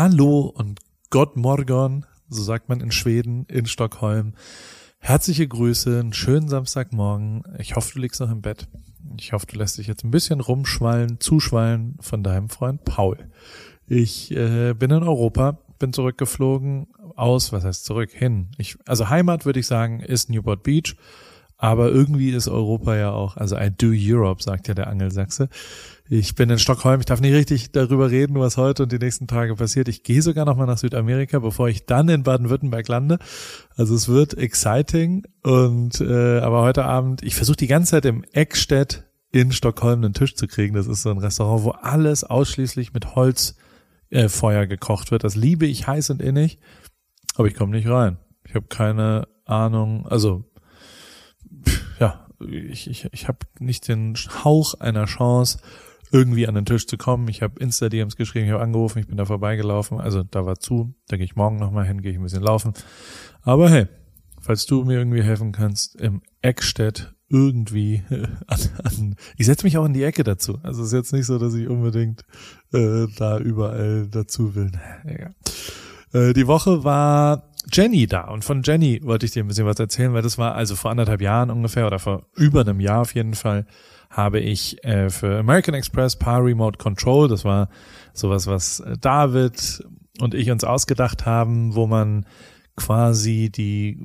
Hallo und Gott Morgon, so sagt man in Schweden, in Stockholm. Herzliche Grüße, einen schönen Samstagmorgen. Ich hoffe, du liegst noch im Bett. Ich hoffe, du lässt dich jetzt ein bisschen rumschwallen, zuschwallen von deinem Freund Paul. Ich äh, bin in Europa, bin zurückgeflogen aus, was heißt zurück, hin. Ich, also Heimat würde ich sagen, ist Newport Beach. Aber irgendwie ist Europa ja auch, also I do Europe, sagt ja der Angelsachse. Ich bin in Stockholm, ich darf nicht richtig darüber reden, was heute und die nächsten Tage passiert. Ich gehe sogar nochmal nach Südamerika, bevor ich dann in Baden-Württemberg lande. Also es wird exciting. Und äh, aber heute Abend, ich versuche die ganze Zeit im Eckstedt in Stockholm einen Tisch zu kriegen. Das ist so ein Restaurant, wo alles ausschließlich mit Holzfeuer äh, gekocht wird. Das liebe ich heiß und innig, aber ich komme nicht rein. Ich habe keine Ahnung, also ich, ich, ich habe nicht den Hauch einer Chance, irgendwie an den Tisch zu kommen. Ich habe Insta-DMs geschrieben, ich habe angerufen, ich bin da vorbeigelaufen. Also da war zu, da gehe ich morgen nochmal hin, gehe ich ein bisschen laufen. Aber hey, falls du mir irgendwie helfen kannst, im Eckstedt irgendwie an, an ich setze mich auch in die Ecke dazu. Also es ist jetzt nicht so, dass ich unbedingt äh, da überall dazu will. Naja. Äh, die Woche war Jenny da. Und von Jenny wollte ich dir ein bisschen was erzählen, weil das war also vor anderthalb Jahren ungefähr oder vor über einem Jahr auf jeden Fall habe ich äh, für American Express Power Remote Control, das war sowas, was äh, David und ich uns ausgedacht haben, wo man quasi die,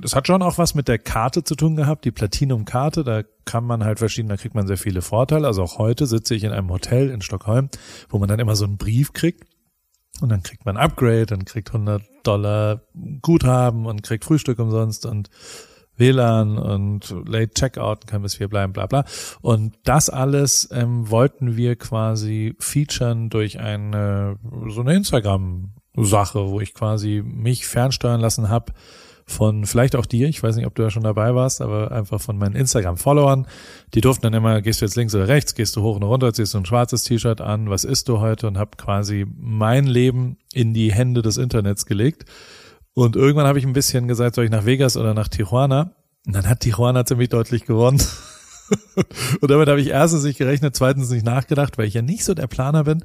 das hat schon auch was mit der Karte zu tun gehabt, die Platinum-Karte, da kann man halt verschieden, da kriegt man sehr viele Vorteile. Also auch heute sitze ich in einem Hotel in Stockholm, wo man dann immer so einen Brief kriegt. Und dann kriegt man Upgrade, dann kriegt 100 Dollar Guthaben und kriegt Frühstück umsonst und WLAN und Late Checkout kann bis vier bleiben, bla bla. Und das alles ähm, wollten wir quasi featuren durch eine so eine Instagram-Sache, wo ich quasi mich fernsteuern lassen habe von vielleicht auch dir, ich weiß nicht, ob du da schon dabei warst, aber einfach von meinen Instagram-Followern. Die durften dann immer, gehst du jetzt links oder rechts, gehst du hoch und runter, ziehst du ein schwarzes T-Shirt an, was isst du heute und habe quasi mein Leben in die Hände des Internets gelegt. Und irgendwann habe ich ein bisschen gesagt, soll ich nach Vegas oder nach Tijuana? Und dann hat Tijuana ziemlich deutlich gewonnen. Und damit habe ich erstens nicht gerechnet, zweitens nicht nachgedacht, weil ich ja nicht so der Planer bin.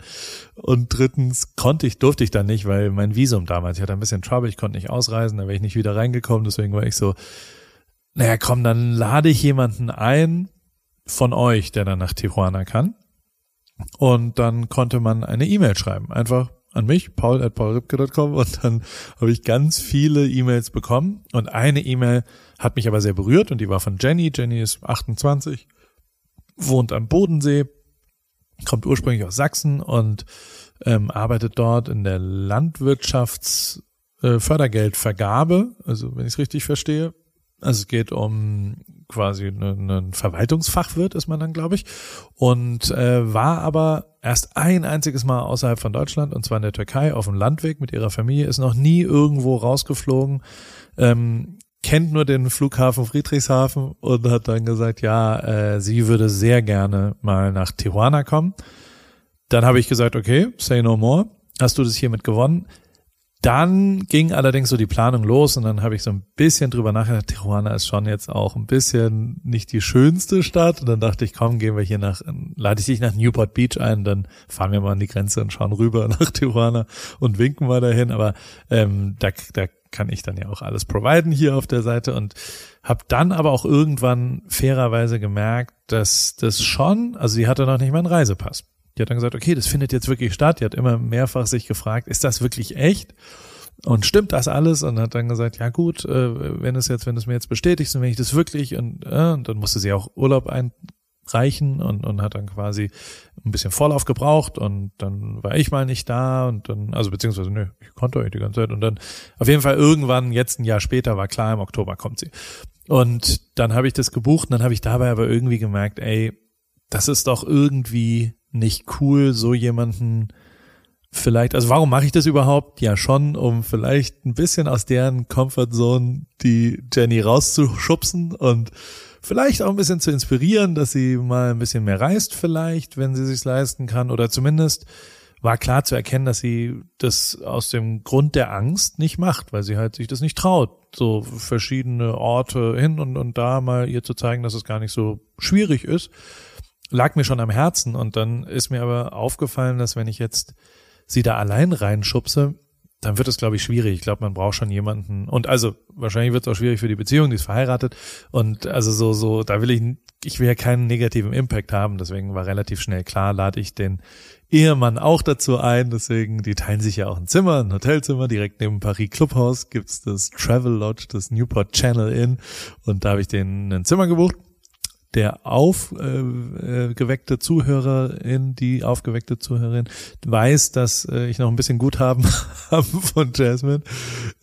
Und drittens konnte ich, durfte ich dann nicht, weil mein Visum damals, ich hatte ein bisschen Trouble, ich konnte nicht ausreisen, da wäre ich nicht wieder reingekommen, deswegen war ich so, naja, komm, dann lade ich jemanden ein von euch, der dann nach Tijuana kann. Und dann konnte man eine E-Mail schreiben. Einfach an mich, paul und dann habe ich ganz viele E-Mails bekommen und eine E-Mail hat mich aber sehr berührt und die war von Jenny. Jenny ist 28, wohnt am Bodensee, kommt ursprünglich aus Sachsen und ähm, arbeitet dort in der Landwirtschaftsfördergeldvergabe, äh, also wenn ich es richtig verstehe. Also es geht um quasi einen ne Verwaltungsfachwirt ist man dann, glaube ich, und äh, war aber erst ein einziges Mal außerhalb von Deutschland und zwar in der Türkei auf dem Landweg mit ihrer Familie, ist noch nie irgendwo rausgeflogen, ähm, kennt nur den Flughafen Friedrichshafen und hat dann gesagt, ja, äh, sie würde sehr gerne mal nach Tijuana kommen. Dann habe ich gesagt, okay, say no more. Hast du das hiermit gewonnen? Dann ging allerdings so die Planung los und dann habe ich so ein bisschen drüber nachgedacht, Tijuana ist schon jetzt auch ein bisschen nicht die schönste Stadt. Und dann dachte ich, komm, gehen wir hier nach, lade ich dich nach Newport Beach ein, dann fahren wir mal an die Grenze und schauen rüber nach Tijuana und winken mal dahin. Aber ähm, da, da kann ich dann ja auch alles providen hier auf der Seite und habe dann aber auch irgendwann fairerweise gemerkt, dass das schon, also sie hatte noch nicht mal einen Reisepass. Die hat dann gesagt, okay, das findet jetzt wirklich statt. Die hat immer mehrfach sich gefragt, ist das wirklich echt? Und stimmt das alles? Und hat dann gesagt, ja gut, äh, wenn es jetzt, wenn es mir jetzt bestätigt und wenn ich das wirklich und, äh, und dann musste sie auch Urlaub einreichen und, und hat dann quasi ein bisschen Vorlauf gebraucht und dann war ich mal nicht da und dann, also beziehungsweise, nö, ich konnte euch die ganze Zeit und dann auf jeden Fall irgendwann, jetzt ein Jahr später, war klar, im Oktober kommt sie. Und dann habe ich das gebucht und dann habe ich dabei aber irgendwie gemerkt, ey, das ist doch irgendwie nicht cool, so jemanden vielleicht, also warum mache ich das überhaupt? Ja, schon, um vielleicht ein bisschen aus deren Comfortzone die Jenny rauszuschubsen und vielleicht auch ein bisschen zu inspirieren, dass sie mal ein bisschen mehr reist vielleicht, wenn sie sich leisten kann oder zumindest war klar zu erkennen, dass sie das aus dem Grund der Angst nicht macht, weil sie halt sich das nicht traut, so verschiedene Orte hin und, und da mal ihr zu zeigen, dass es gar nicht so schwierig ist lag mir schon am Herzen und dann ist mir aber aufgefallen, dass wenn ich jetzt sie da allein reinschubse, dann wird es, glaube ich, schwierig. Ich glaube, man braucht schon jemanden. Und also wahrscheinlich wird es auch schwierig für die Beziehung, die ist verheiratet. Und also so, so, da will ich, ich will ja keinen negativen Impact haben. Deswegen war relativ schnell klar, lade ich den Ehemann auch dazu ein. Deswegen, die teilen sich ja auch ein Zimmer, ein Hotelzimmer. Direkt neben Paris Clubhaus gibt's das Travel Lodge, das Newport Channel Inn. Und da habe ich denen ein Zimmer gebucht der aufgeweckte äh, Zuhörerin, die aufgeweckte Zuhörerin, weiß, dass äh, ich noch ein bisschen Guthaben habe von Jasmine.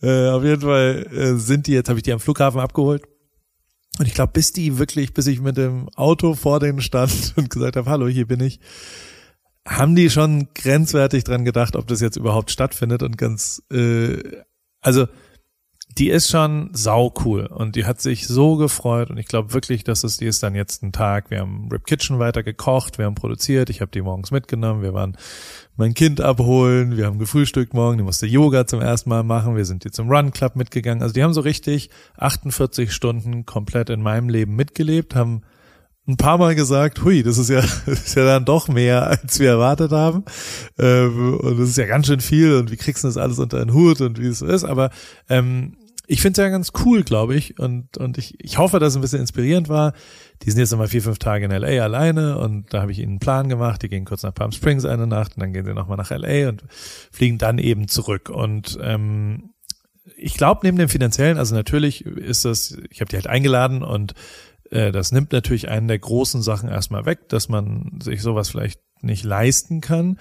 Äh, auf jeden Fall äh, sind die jetzt, habe ich die am Flughafen abgeholt. Und ich glaube, bis die wirklich, bis ich mit dem Auto vor denen stand und gesagt habe, hallo, hier bin ich, haben die schon grenzwertig dran gedacht, ob das jetzt überhaupt stattfindet und ganz, äh, also die ist schon sau cool und die hat sich so gefreut und ich glaube wirklich, dass es die ist dann jetzt ein Tag. Wir haben Rip Kitchen weiter gekocht, wir haben produziert, ich habe die morgens mitgenommen, wir waren mein Kind abholen, wir haben gefrühstückt morgen, die musste Yoga zum ersten Mal machen, wir sind jetzt zum Run Club mitgegangen. Also die haben so richtig 48 Stunden komplett in meinem Leben mitgelebt, haben ein paar Mal gesagt, hui, das ist ja, das ist ja dann doch mehr, als wir erwartet haben. Ähm, und das ist ja ganz schön viel und wie kriegst du das alles unter den Hut und wie es so ist. Aber ähm, ich finde es ja ganz cool, glaube ich. Und, und ich, ich hoffe, dass es ein bisschen inspirierend war. Die sind jetzt nochmal vier, fünf Tage in LA alleine und da habe ich ihnen einen Plan gemacht. Die gehen kurz nach Palm Springs eine Nacht und dann gehen sie nochmal nach LA und fliegen dann eben zurück. Und ähm, ich glaube, neben dem finanziellen, also natürlich ist das, ich habe die halt eingeladen und äh, das nimmt natürlich einen der großen Sachen erstmal weg, dass man sich sowas vielleicht nicht leisten kann.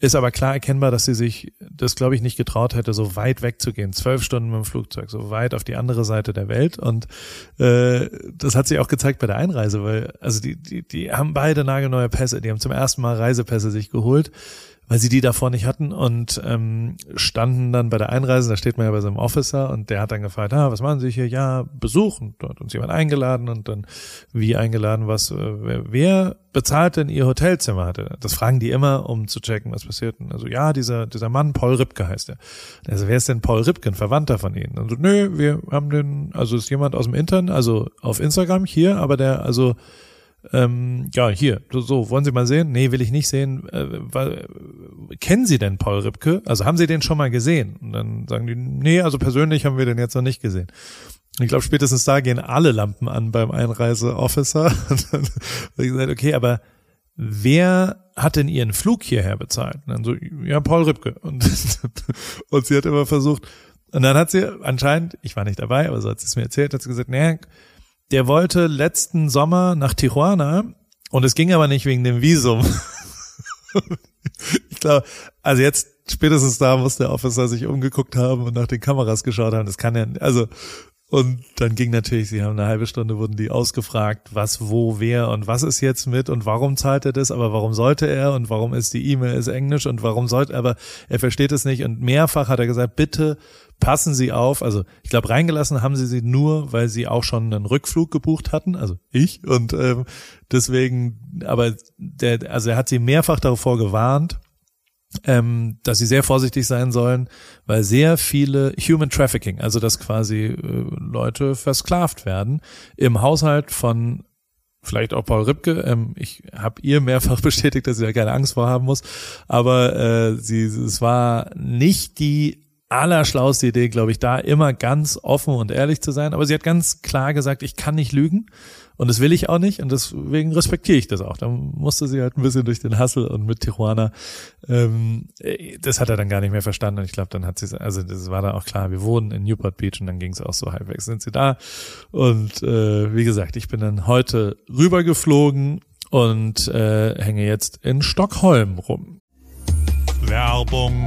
Ist aber klar erkennbar, dass sie sich das, glaube ich, nicht getraut hätte, so weit wegzugehen. Zwölf Stunden mit dem Flugzeug, so weit auf die andere Seite der Welt. Und äh, das hat sich auch gezeigt bei der Einreise, weil also die, die, die haben beide nagelneue Pässe, die haben zum ersten Mal Reisepässe sich geholt weil sie die davor nicht hatten und ähm, standen dann bei der Einreise, da steht man ja bei so einem Officer und der hat dann gefragt, ah, was machen Sie hier? Ja, Besuch und dort uns jemand eingeladen und dann wie eingeladen, was, äh, wer, wer bezahlt denn Ihr Hotelzimmer? Hatte? Das fragen die immer, um zu checken, was passiert. Und also ja, dieser, dieser Mann, Paul Ripke heißt er. Also wer ist denn Paul Ripke, ein Verwandter von Ihnen? Also nö, wir haben den, also ist jemand aus dem Internet, also auf Instagram hier, aber der, also ähm, ja, hier, so, so, wollen Sie mal sehen? Nee, will ich nicht sehen. Äh, weil, kennen Sie denn Paul Ripke? Also haben Sie den schon mal gesehen? Und dann sagen die, nee, also persönlich haben wir den jetzt noch nicht gesehen. Ich glaube, spätestens da gehen alle Lampen an beim Einreiseofficer. Und dann habe ich gesagt, okay, aber wer hat denn ihren Flug hierher bezahlt? Und dann so, ja, Paul Ripke. Und, und sie hat immer versucht, und dann hat sie anscheinend, ich war nicht dabei, aber so hat sie es mir erzählt, hat sie gesagt, nee, der wollte letzten Sommer nach Tijuana und es ging aber nicht wegen dem Visum. ich glaube, also jetzt spätestens da muss der Officer sich umgeguckt haben und nach den Kameras geschaut haben. Das kann ja, also und dann ging natürlich, sie haben eine halbe Stunde, wurden die ausgefragt, was, wo, wer und was ist jetzt mit und warum zahlt er das, aber warum sollte er und warum ist die E-Mail ist Englisch und warum sollte, aber er versteht es nicht und mehrfach hat er gesagt, bitte passen Sie auf. Also ich glaube, reingelassen haben sie sie nur, weil sie auch schon einen Rückflug gebucht hatten, also ich und ähm, deswegen, aber der, also er hat sie mehrfach davor gewarnt ähm, dass sie sehr vorsichtig sein sollen, weil sehr viele Human Trafficking, also dass quasi äh, Leute versklavt werden, im Haushalt von vielleicht auch Paul Ripke. Ähm, ich habe ihr mehrfach bestätigt, dass sie da keine Angst vorhaben muss, aber äh, sie, es war nicht die allerschlauste Idee, glaube ich, da immer ganz offen und ehrlich zu sein. Aber sie hat ganz klar gesagt, ich kann nicht lügen und das will ich auch nicht und deswegen respektiere ich das auch. Da musste sie halt ein bisschen durch den Hassel und mit Tijuana. Ähm, das hat er dann gar nicht mehr verstanden. Und ich glaube, dann hat sie, also das war dann auch klar, wir wohnen in Newport Beach und dann ging es auch so halbwegs, sind sie da. Und äh, wie gesagt, ich bin dann heute rübergeflogen und äh, hänge jetzt in Stockholm rum. Werbung.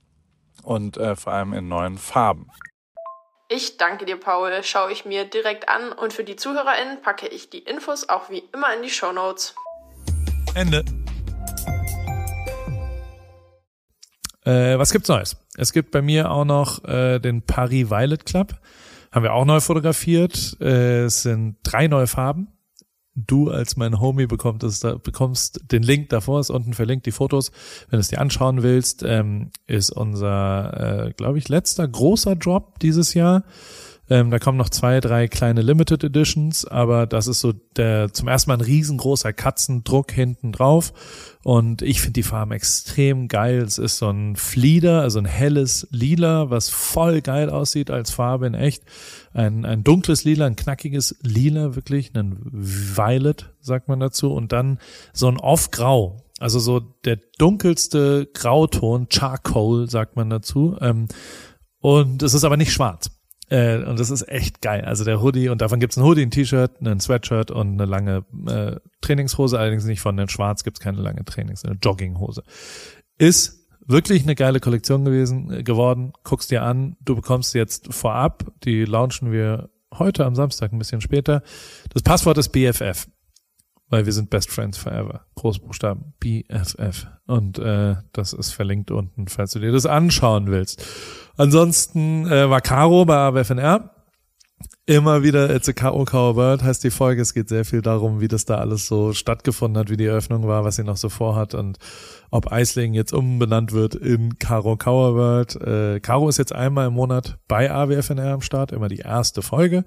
und äh, vor allem in neuen Farben. Ich danke dir, Paul. Schaue ich mir direkt an und für die ZuhörerInnen packe ich die Infos auch wie immer in die Show Notes. Ende. Äh, was gibt's Neues? Es gibt bei mir auch noch äh, den Paris Violet Club. Haben wir auch neu fotografiert. Äh, es sind drei neue Farben. Du als mein Homie bekommst, es, da, bekommst den Link davor, ist unten verlinkt die Fotos. Wenn du es dir anschauen willst, ähm, ist unser, äh, glaube ich, letzter großer Drop dieses Jahr. Ähm, da kommen noch zwei, drei kleine Limited Editions, aber das ist so der zum ersten Mal ein riesengroßer Katzendruck hinten drauf. Und ich finde die Farben extrem geil. Es ist so ein Flieder, also ein helles Lila, was voll geil aussieht als Farbe in echt. Ein, ein dunkles Lila, ein knackiges Lila, wirklich, ein Violet, sagt man dazu. Und dann so ein Off-Grau. Also so der dunkelste Grauton, Charcoal, sagt man dazu. Ähm, und es ist aber nicht schwarz. Äh, und das ist echt geil. Also der Hoodie, und davon gibt's ein Hoodie, ein T-Shirt, ein Sweatshirt und eine lange äh, Trainingshose, allerdings nicht von den Schwarz gibt's keine lange Trainings, eine Jogginghose. Ist wirklich eine geile Kollektion gewesen, äh, geworden. Guck's dir an. Du bekommst jetzt vorab, die launchen wir heute am Samstag ein bisschen später. Das Passwort ist BFF weil wir sind Best Friends Forever. Großbuchstaben BFF. Und äh, das ist verlinkt unten, falls du dir das anschauen willst. Ansonsten äh, war Caro bei AWFNR. Immer wieder It's a K.O. World heißt die Folge. Es geht sehr viel darum, wie das da alles so stattgefunden hat, wie die Eröffnung war, was sie noch so vorhat und ob Eisling jetzt umbenannt wird in Caro Cower World. Äh, Caro ist jetzt einmal im Monat bei AWFNR am Start, immer die erste Folge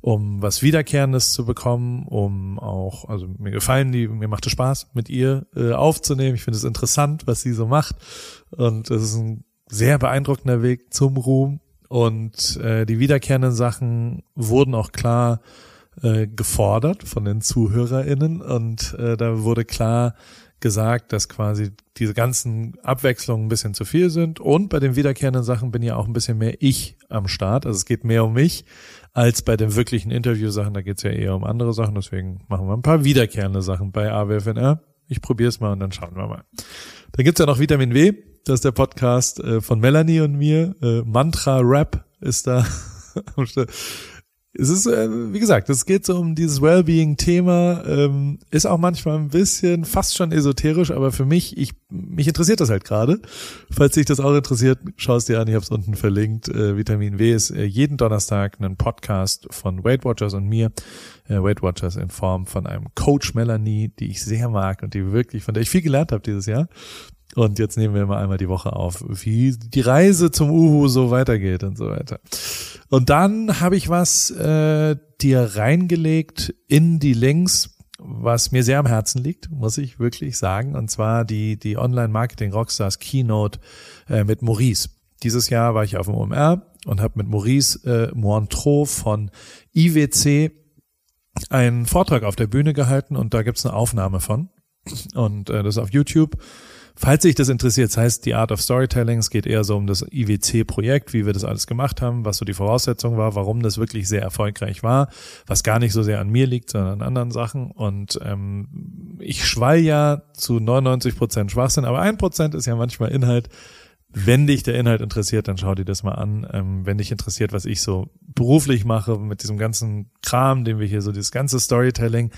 um was Wiederkehrendes zu bekommen, um auch, also mir gefallen die, mir macht es Spaß, mit ihr äh, aufzunehmen. Ich finde es interessant, was sie so macht. Und es ist ein sehr beeindruckender Weg zum Ruhm. Und äh, die wiederkehrenden Sachen wurden auch klar äh, gefordert von den ZuhörerInnen. Und äh, da wurde klar gesagt, dass quasi diese ganzen Abwechslungen ein bisschen zu viel sind. Und bei den wiederkehrenden Sachen bin ja auch ein bisschen mehr ich am Start. Also es geht mehr um mich als bei den wirklichen Interviewsachen. Da geht's ja eher um andere Sachen. Deswegen machen wir ein paar wiederkehrende Sachen bei AWFNR. Ich probiere es mal und dann schauen wir mal. Dann gibt's ja noch Vitamin W. Das ist der Podcast äh, von Melanie und mir. Äh, Mantra Rap ist da es ist, äh, wie gesagt, es geht so um dieses Wellbeing-Thema, ähm, ist auch manchmal ein bisschen fast schon esoterisch, aber für mich, ich, mich interessiert das halt gerade. Falls dich das auch interessiert, schau es dir an, ich habe es unten verlinkt. Äh, Vitamin W ist äh, jeden Donnerstag ein Podcast von Weight Watchers und mir. Äh, Weight Watchers in Form von einem Coach Melanie, die ich sehr mag und die wirklich, von der ich viel gelernt habe dieses Jahr. Und jetzt nehmen wir mal einmal die Woche auf, wie die Reise zum Uhu so weitergeht und so weiter. Und dann habe ich was äh, dir reingelegt in die Links, was mir sehr am Herzen liegt, muss ich wirklich sagen. Und zwar die, die Online-Marketing-Rockstars Keynote äh, mit Maurice. Dieses Jahr war ich auf dem OMR und habe mit Maurice äh, Montreux von IWC einen Vortrag auf der Bühne gehalten und da gibt's eine Aufnahme von. Und äh, das ist auf YouTube. Falls sich das interessiert, das heißt die Art of Storytelling, es geht eher so um das IWC-Projekt, wie wir das alles gemacht haben, was so die Voraussetzung war, warum das wirklich sehr erfolgreich war, was gar nicht so sehr an mir liegt, sondern an anderen Sachen. Und ähm, ich schwall ja zu 99 Prozent Schwachsinn, aber ein Prozent ist ja manchmal Inhalt. Wenn dich der Inhalt interessiert, dann schau dir das mal an. Ähm, wenn dich interessiert, was ich so beruflich mache mit diesem ganzen Kram, den wir hier so, dieses ganze Storytelling,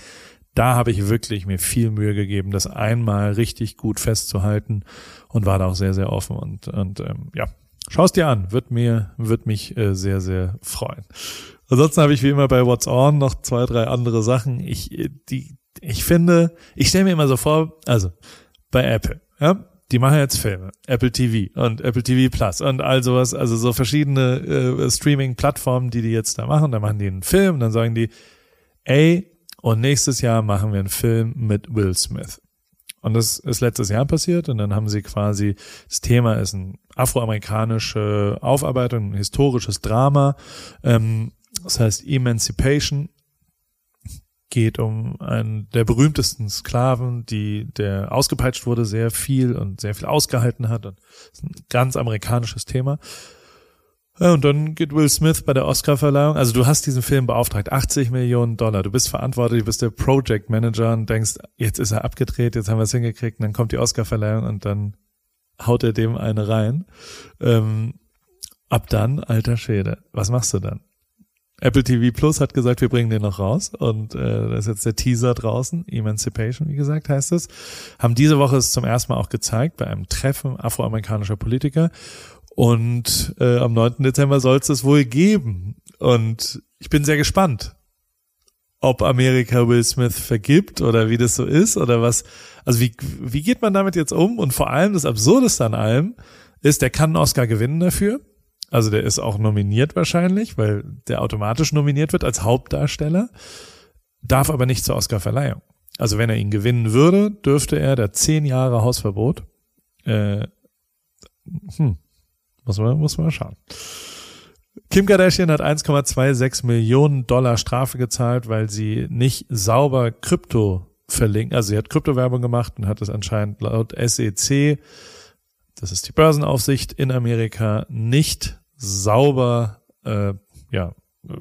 da habe ich wirklich mir viel Mühe gegeben, das einmal richtig gut festzuhalten und war da auch sehr, sehr offen und, und ähm, ja, schaust dir an, wird mir, wird mich äh, sehr, sehr freuen. Ansonsten habe ich wie immer bei What's On noch zwei, drei andere Sachen. Ich, äh, die, ich finde, ich stelle mir immer so vor, also bei Apple, ja, die machen jetzt Filme, Apple TV und Apple TV Plus und all sowas, also so verschiedene äh, Streaming-Plattformen, die die jetzt da machen. Da machen die einen Film, dann sagen die, ey, und nächstes Jahr machen wir einen Film mit Will Smith. Und das ist letztes Jahr passiert und dann haben sie quasi, das Thema ist ein afroamerikanische Aufarbeitung, ein historisches Drama. Ähm, das heißt Emancipation geht um einen der berühmtesten Sklaven, die der ausgepeitscht wurde, sehr viel und sehr viel ausgehalten hat. Und das ist ein ganz amerikanisches Thema. Ja, und dann geht Will Smith bei der Oscar-Verleihung. Also du hast diesen Film beauftragt, 80 Millionen Dollar. Du bist verantwortlich, du bist der Project Manager und denkst, jetzt ist er abgedreht, jetzt haben wir es hingekriegt. Und dann kommt die Oscar-Verleihung und dann haut er dem eine rein. Ähm, ab dann, alter Schäde, was machst du dann? Apple TV Plus hat gesagt, wir bringen den noch raus und äh, da ist jetzt der Teaser draußen, Emancipation, wie gesagt, heißt es. Haben diese Woche es zum ersten Mal auch gezeigt bei einem Treffen afroamerikanischer Politiker und äh, am 9. Dezember soll es das wohl geben. Und ich bin sehr gespannt, ob Amerika Will Smith vergibt oder wie das so ist oder was. Also wie, wie geht man damit jetzt um? Und vor allem das Absurdeste an allem ist, der kann einen Oscar gewinnen dafür. Also der ist auch nominiert wahrscheinlich, weil der automatisch nominiert wird als Hauptdarsteller, darf aber nicht zur Oscarverleihung. Also wenn er ihn gewinnen würde, dürfte er der zehn Jahre Hausverbot. Äh, hm, muss man, muss man mal schauen. Kim Kardashian hat 1,26 Millionen Dollar Strafe gezahlt, weil sie nicht sauber Krypto verlinkt. Also sie hat Kryptowerbung gemacht und hat es anscheinend laut SEC, das ist die Börsenaufsicht in Amerika, nicht sauber, äh, ja, äh,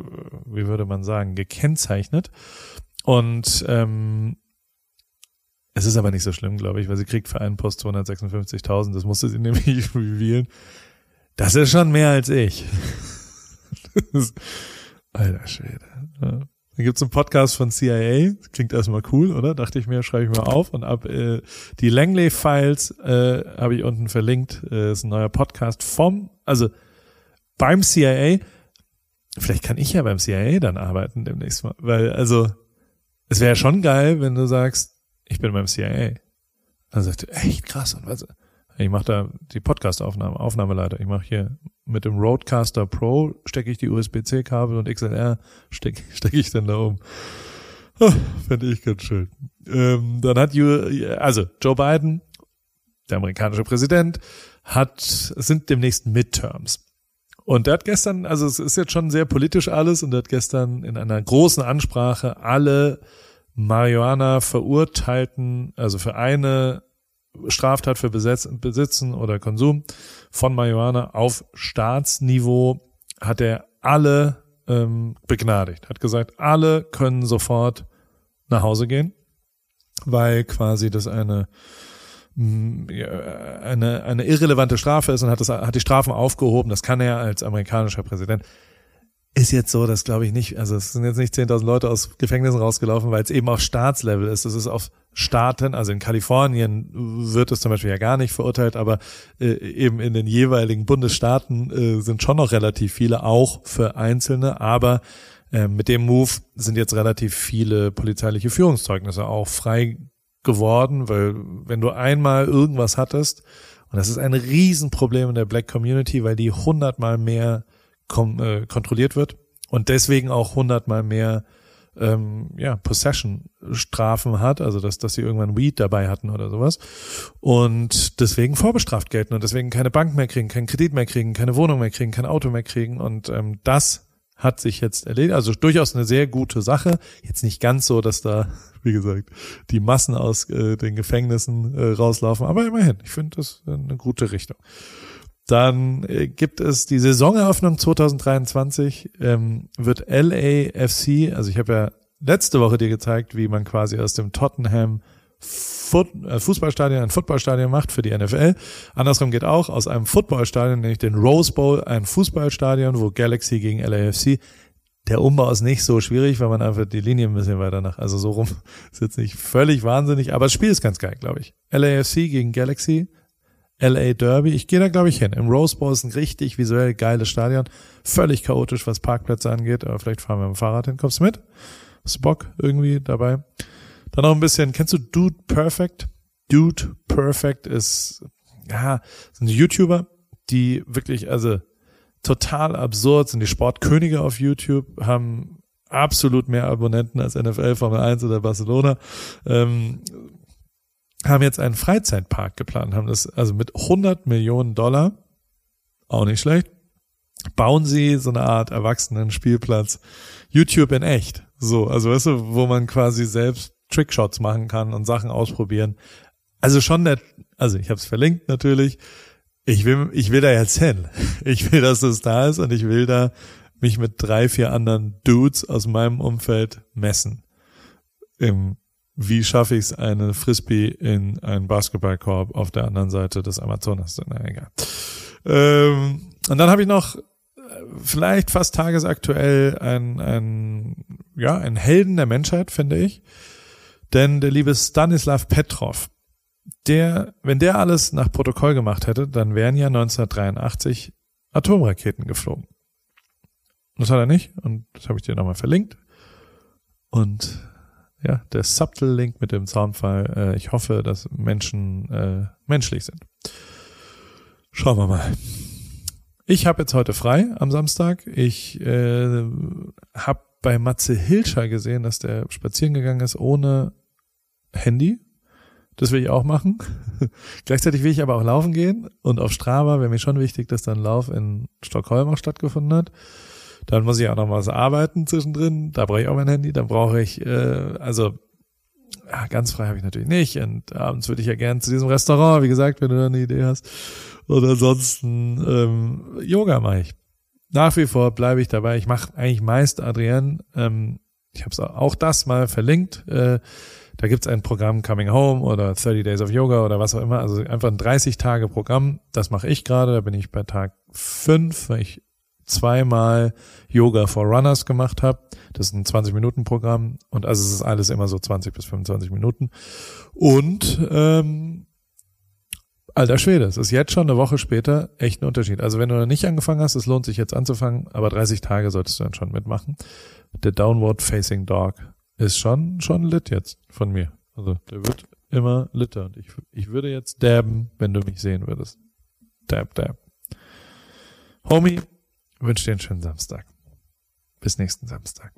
wie würde man sagen, gekennzeichnet. Und ähm, es ist aber nicht so schlimm, glaube ich, weil sie kriegt für einen Post 256.000. Das musste sie nämlich revealen. Das ist schon mehr als ich. Alter Schwede. Ja. Dann gibt's einen Podcast von CIA. Klingt erstmal cool, oder? Dachte ich mir, schreibe ich mal auf. Und ab äh, die Langley Files äh, habe ich unten verlinkt. Äh, ist ein neuer Podcast vom, also beim CIA. Vielleicht kann ich ja beim CIA dann arbeiten demnächst mal. Weil, also, es wäre schon geil, wenn du sagst, ich bin beim CIA. Dann sagst du, echt krass. Und was, ich mache da die Podcast-Aufnahme, Aufnahmeleiter. Ich mache hier mit dem Roadcaster Pro stecke ich die USB-C-Kabel und XLR stecke steck ich dann da um. Oh, Finde ich ganz schön. Ähm, dann hat, also Joe Biden, der amerikanische Präsident, hat, es sind demnächst Midterms. Und der hat gestern, also es ist jetzt schon sehr politisch alles, und der hat gestern in einer großen Ansprache alle Marihuana verurteilten, also für eine Straftat für Besitz, Besitzen oder Konsum von Marihuana auf Staatsniveau hat er alle ähm, begnadigt. Hat gesagt, alle können sofort nach Hause gehen, weil quasi das eine mm, eine, eine irrelevante Strafe ist und hat, das, hat die Strafen aufgehoben. Das kann er als amerikanischer Präsident ist jetzt so, dass glaube ich nicht, also es sind jetzt nicht 10.000 Leute aus Gefängnissen rausgelaufen, weil es eben auf Staatslevel ist. Es ist auf Staaten, also in Kalifornien wird es zum Beispiel ja gar nicht verurteilt, aber äh, eben in den jeweiligen Bundesstaaten äh, sind schon noch relativ viele, auch für Einzelne, aber äh, mit dem Move sind jetzt relativ viele polizeiliche Führungszeugnisse auch frei geworden, weil wenn du einmal irgendwas hattest, und das ist ein Riesenproblem in der Black Community, weil die hundertmal mehr kom äh, kontrolliert wird und deswegen auch hundertmal mehr ähm, ja, Possession-Strafen hat, also dass, dass sie irgendwann Weed dabei hatten oder sowas und deswegen vorbestraft gelten und deswegen keine Bank mehr kriegen, keinen Kredit mehr kriegen, keine Wohnung mehr kriegen, kein Auto mehr kriegen und ähm, das hat sich jetzt erledigt. Also durchaus eine sehr gute Sache. Jetzt nicht ganz so, dass da, wie gesagt, die Massen aus äh, den Gefängnissen äh, rauslaufen, aber immerhin, ich finde das eine gute Richtung. Dann äh, gibt es die Saisoneröffnung 2023, ähm, wird LAFC, also ich habe ja letzte Woche dir gezeigt, wie man quasi aus dem Tottenham äh, Fußballstadion ein Footballstadion macht für die NFL. Andersrum geht auch aus einem Footballstadion, nämlich den Rose Bowl, ein Fußballstadion, wo Galaxy gegen LAFC. Der Umbau ist nicht so schwierig, weil man einfach die Linie ein bisschen weiter nach, also so rum ist jetzt nicht völlig wahnsinnig, aber das Spiel ist ganz geil, glaube ich. LAFC gegen Galaxy, LA Derby. Ich gehe da, glaube ich, hin. Im Rose Bowl ist ein richtig visuell geiles Stadion. Völlig chaotisch, was Parkplätze angeht, aber vielleicht fahren wir mit dem Fahrrad hin. Kommst du mit? Hast du Bock irgendwie dabei? Dann noch ein bisschen, kennst du Dude Perfect? Dude Perfect ist, ja, sind YouTuber, die wirklich, also total absurd sind die Sportkönige auf YouTube, haben absolut mehr Abonnenten als NFL, Formel 1 oder Barcelona, ähm, haben jetzt einen Freizeitpark geplant, haben das also mit 100 Millionen Dollar, auch nicht schlecht, bauen sie so eine Art Erwachsenen-Spielplatz, YouTube in echt. So, also weißt du, wo man quasi selbst Trickshots machen kann und Sachen ausprobieren. Also schon nett, also ich habe es verlinkt natürlich. Ich will, ich will da jetzt hin. Ich will, dass es da ist und ich will da mich mit drei, vier anderen Dudes aus meinem Umfeld messen. Im, wie schaffe ich es, eine Frisbee in einen Basketballkorb auf der anderen Seite des Amazonas? Na egal. Ähm, und dann habe ich noch vielleicht fast tagesaktuell ein, ein, ja, ein Helden der Menschheit, finde ich. Denn der liebe Stanislav Petrov, der, wenn der alles nach Protokoll gemacht hätte, dann wären ja 1983 Atomraketen geflogen. Das hat er nicht und das habe ich dir nochmal verlinkt. Und ja, der subtle Link mit dem Zaunfall. Äh, ich hoffe, dass Menschen äh, menschlich sind. Schauen wir mal. Ich habe jetzt heute frei am Samstag. Ich äh, habe bei Matze Hilscher gesehen, dass der spazieren gegangen ist ohne Handy. Das will ich auch machen. Gleichzeitig will ich aber auch laufen gehen und auf Strava wäre mir schon wichtig, dass dann Lauf in Stockholm auch stattgefunden hat. Dann muss ich auch noch was arbeiten zwischendrin. Da brauche ich auch mein Handy. Dann brauche ich, äh, also ja, ganz frei habe ich natürlich nicht. Und abends würde ich ja gern zu diesem Restaurant, wie gesagt, wenn du da eine Idee hast. Und ansonsten ähm, Yoga mache ich. Nach wie vor bleibe ich dabei. Ich mache eigentlich meist Adrienne. Ähm, ich habe auch das mal verlinkt. Äh, da gibt's ein Programm Coming Home oder 30 Days of Yoga oder was auch immer. Also einfach ein 30-Tage-Programm. Das mache ich gerade. Da bin ich bei Tag 5, weil ich zweimal Yoga for Runners gemacht habe. Das ist ein 20-Minuten-Programm und also es ist alles immer so 20 bis 25 Minuten. Und ähm, alter Schwede, es ist jetzt schon eine Woche später echt ein Unterschied. Also wenn du noch nicht angefangen hast, es lohnt sich jetzt anzufangen, aber 30 Tage solltest du dann schon mitmachen. Der Downward Facing Dog ist schon, schon lit jetzt von mir. Also der wird immer litter. Und ich, ich würde jetzt dabben, wenn du mich sehen würdest. Dab, dab. Homie, wünsche dir einen schönen Samstag. Bis nächsten Samstag.